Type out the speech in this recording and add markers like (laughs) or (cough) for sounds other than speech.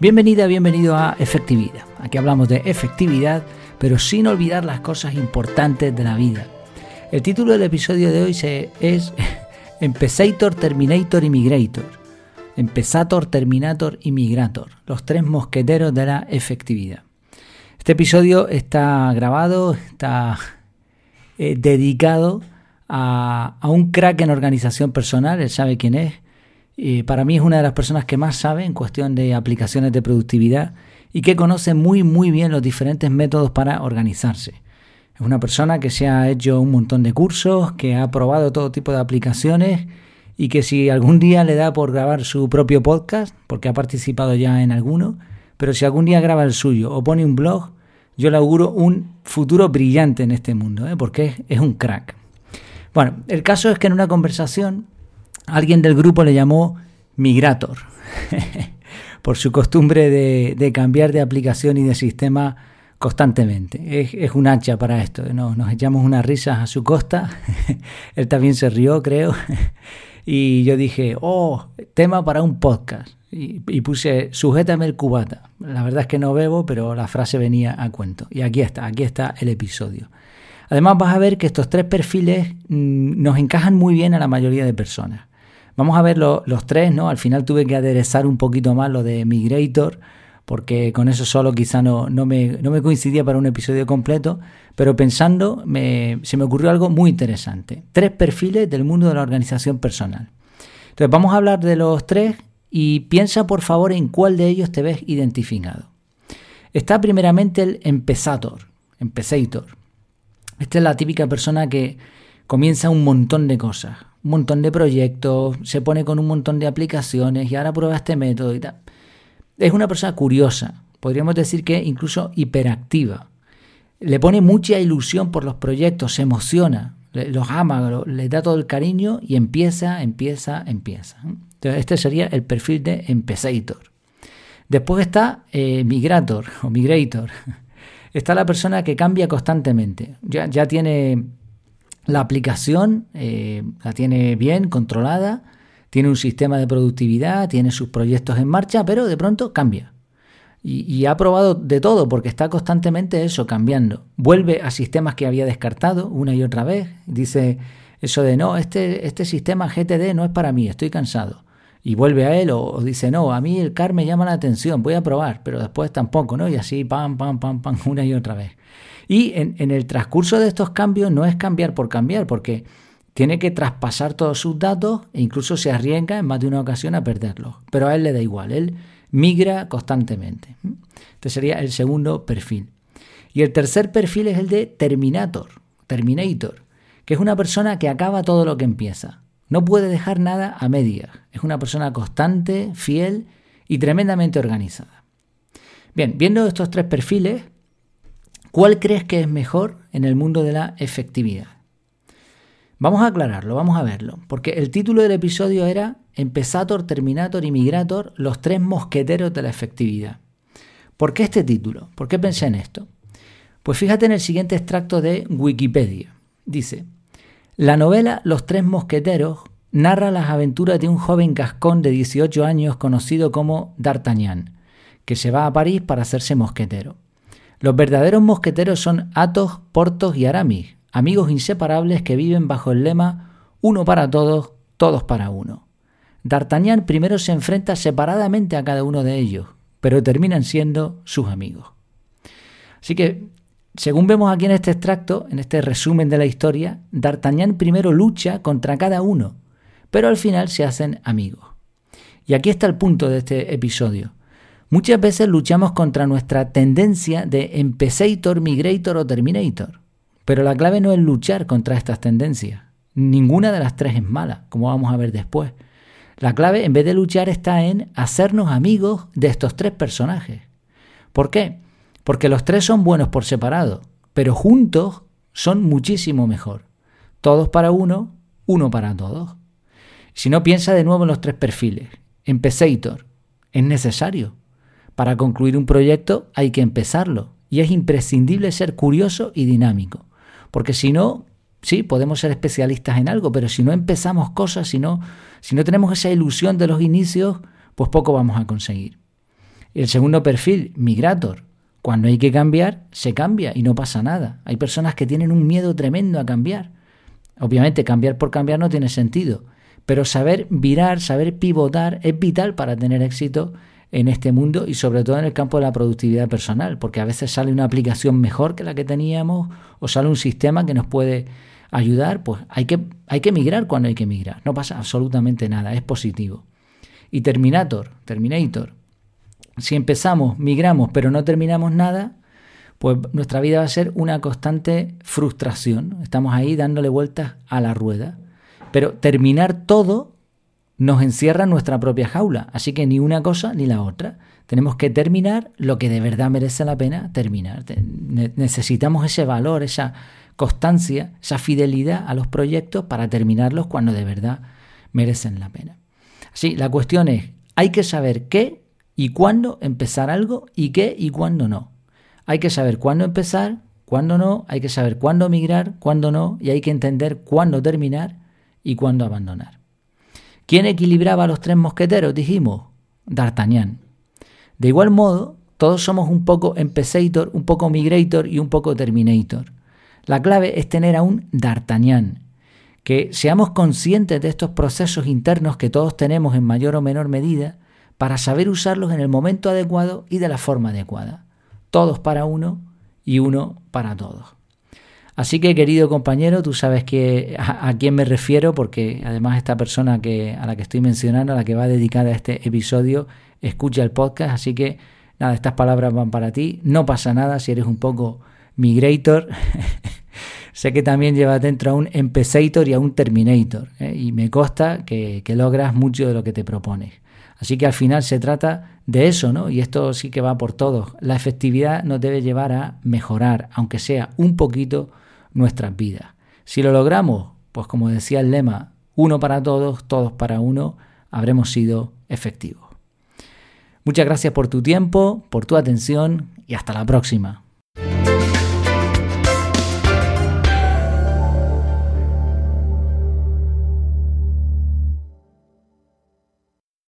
Bienvenida, bienvenido a Efectividad. Aquí hablamos de efectividad, pero sin olvidar las cosas importantes de la vida. El título del episodio de hoy es (laughs) Empezator, Terminator y Migrator. Empezator, Terminator y Migrator. Los tres mosqueteros de la efectividad. Este episodio está grabado, está eh, dedicado a, a un crack en organización personal, él sabe quién es, para mí es una de las personas que más sabe en cuestión de aplicaciones de productividad y que conoce muy muy bien los diferentes métodos para organizarse. Es una persona que se ha hecho un montón de cursos, que ha probado todo tipo de aplicaciones y que si algún día le da por grabar su propio podcast, porque ha participado ya en alguno, pero si algún día graba el suyo o pone un blog, yo le auguro un futuro brillante en este mundo, ¿eh? porque es un crack. Bueno, el caso es que en una conversación alguien del grupo le llamó Migrator, (laughs) por su costumbre de, cambiar de aplicación y de sistema constantemente. Es, un hacha para esto. Nos, echamos unas risas a su costa. (laughs) Él también se rió, creo. (laughs) y yo dije, oh, tema para un podcast. Y, y, puse, sujétame el cubata. La verdad es que no bebo, pero la frase venía a cuento. Y aquí está, aquí está el episodio. Además vas a ver que estos tres perfiles mm, nos encajan muy bien a la mayoría de personas. Vamos a ver los tres, ¿no? Al final tuve que aderezar un poquito más lo de Migrator, porque con eso solo quizá no, no, me, no me coincidía para un episodio completo, pero pensando se me ocurrió algo muy interesante. Tres perfiles del mundo de la organización personal. Entonces vamos a hablar de los tres y piensa por favor en cuál de ellos te ves identificado. Está primeramente el empezator, empezator. Esta es la típica persona que comienza un montón de cosas montón de proyectos, se pone con un montón de aplicaciones y ahora prueba este método y tal. Es una persona curiosa, podríamos decir que incluso hiperactiva. Le pone mucha ilusión por los proyectos, se emociona, los ama, le da todo el cariño y empieza, empieza, empieza. Entonces, este sería el perfil de empezator. Después está eh, migrator o migrator. (laughs) Está la persona que cambia constantemente. Ya, ya tiene la aplicación eh, la tiene bien controlada, tiene un sistema de productividad, tiene sus proyectos en marcha, pero de pronto cambia. Y, ha probado de todo porque está constantemente eso, cambiando. Vuelve a sistemas que había descartado una y otra vez. Dice eso de no, este, este sistema GTD no es para mí, estoy cansado. Y vuelve a él o, dice, no, a mí el CAR me llama la atención, voy a probar, pero después tampoco, ¿no? Y así, pam, pam, pam, pam, (laughs) una y otra vez. Y en, el transcurso de estos cambios no es cambiar por cambiar, porque tiene que traspasar todos sus datos e incluso se arriesga en más de una ocasión a perderlos. Pero a él le da igual, él migra constantemente. Este sería el segundo perfil. Y el tercer perfil es el de Terminator, Terminator, que es una persona que acaba todo lo que empieza. No puede dejar nada a medias. Es una persona constante, fiel y tremendamente organizada. Bien, viendo estos tres perfiles, ¿Cuál crees que es mejor en el mundo de la efectividad? Vamos a aclararlo, vamos a verlo, porque el título del episodio era Empezator, Terminator y Migrator, los tres mosqueteros de la efectividad. ¿Por qué este título? ¿Por qué pensé en esto? Pues fíjate en el siguiente extracto de Wikipedia. Dice, la novela Los tres mosqueteros narra las aventuras de un joven gascón de 18 años conocido como D'Artagnan, que se va a París para hacerse mosquetero. Los verdaderos mosqueteros son Athos, Portos y Aramis, amigos inseparables que viven bajo el lema uno para todos, todos para uno. D'Artagnan primero se enfrenta separadamente a cada uno de ellos, pero terminan siendo sus amigos. Así que, según vemos aquí en este extracto, en este resumen de la historia, D'Artagnan primero lucha contra cada uno, pero al final se hacen amigos. Y aquí está el punto de este episodio. Muchas veces luchamos contra nuestra tendencia de empezator, migrator o terminator. Pero la clave no es luchar contra estas tendencias. Ninguna de las tres es mala, como vamos a ver después. La clave, en vez de luchar, está en hacernos amigos de estos tres personajes. ¿Por qué? Porque los tres son buenos por separado, pero juntos son muchísimo mejor. Todos para uno, uno para todos. Si no piensa de nuevo en los tres perfiles. Empezator, ¿es necesario? Para concluir un proyecto hay que empezarlo y es imprescindible ser curioso y dinámico, porque si no, sí, podemos ser especialistas en algo, pero si no empezamos cosas, si no, si no tenemos esa ilusión de los inicios, pues poco vamos a conseguir. El segundo perfil, migrator. Cuando hay que cambiar, se cambia y no pasa nada. Hay personas que tienen un miedo tremendo a cambiar. Obviamente cambiar por cambiar no tiene sentido, pero saber virar, saber pivotar es vital para tener éxito en este mundo y sobre todo en el campo de la productividad personal, porque a veces sale una aplicación mejor que la que teníamos o sale un sistema que nos puede ayudar, pues hay que, hay que migrar cuando hay que migrar, no pasa absolutamente nada, es positivo. Y Terminator, Terminator, si empezamos, migramos, pero no terminamos nada, pues nuestra vida va a ser una constante frustración, estamos ahí dándole vueltas a la rueda. Pero terminar todo nos encierra en nuestra propia jaula. Así que ni una cosa ni la otra. Tenemos que terminar lo que de verdad merece la pena terminar. Necesitamos ese valor, esa constancia, esa fidelidad a los proyectos para terminarlos cuando de verdad merecen la pena. Así, la cuestión es, hay que saber qué y cuándo empezar algo y qué y cuándo no. Hay que saber cuándo empezar, cuándo no, hay que saber cuándo migrar, cuándo no, y hay que entender cuándo terminar y cuándo abandonar. ¿Quién equilibraba a los tres mosqueteros? Dijimos, D'Artagnan. De igual modo, todos somos un poco Empezator, un poco Migrator y un poco Terminator. La clave es tener a un D'Artagnan, que seamos conscientes de estos procesos internos que todos tenemos en mayor o menor medida para saber usarlos en el momento adecuado y de la forma adecuada. Todos para uno y uno para todos. Así que, querido compañero, tú sabes a, quién me refiero, porque además esta persona a la que estoy mencionando, a la que va dedicada este episodio, escucha el podcast. Así que, nada, estas palabras van para ti. No pasa nada si eres un poco migrator. (laughs) sé que también llevas dentro a un empezator y a un terminator. ¿eh? Y me consta que, que logras mucho de lo que te propones. Así que al final se trata de eso, ¿no? Y esto sí que va por todos. La efectividad nos debe llevar a mejorar, aunque sea un poquito, nuestras vidas. Si lo logramos, pues como decía el lema, uno para todos, todos para uno, habremos sido efectivos. Muchas gracias por tu tiempo, por tu atención y hasta la próxima.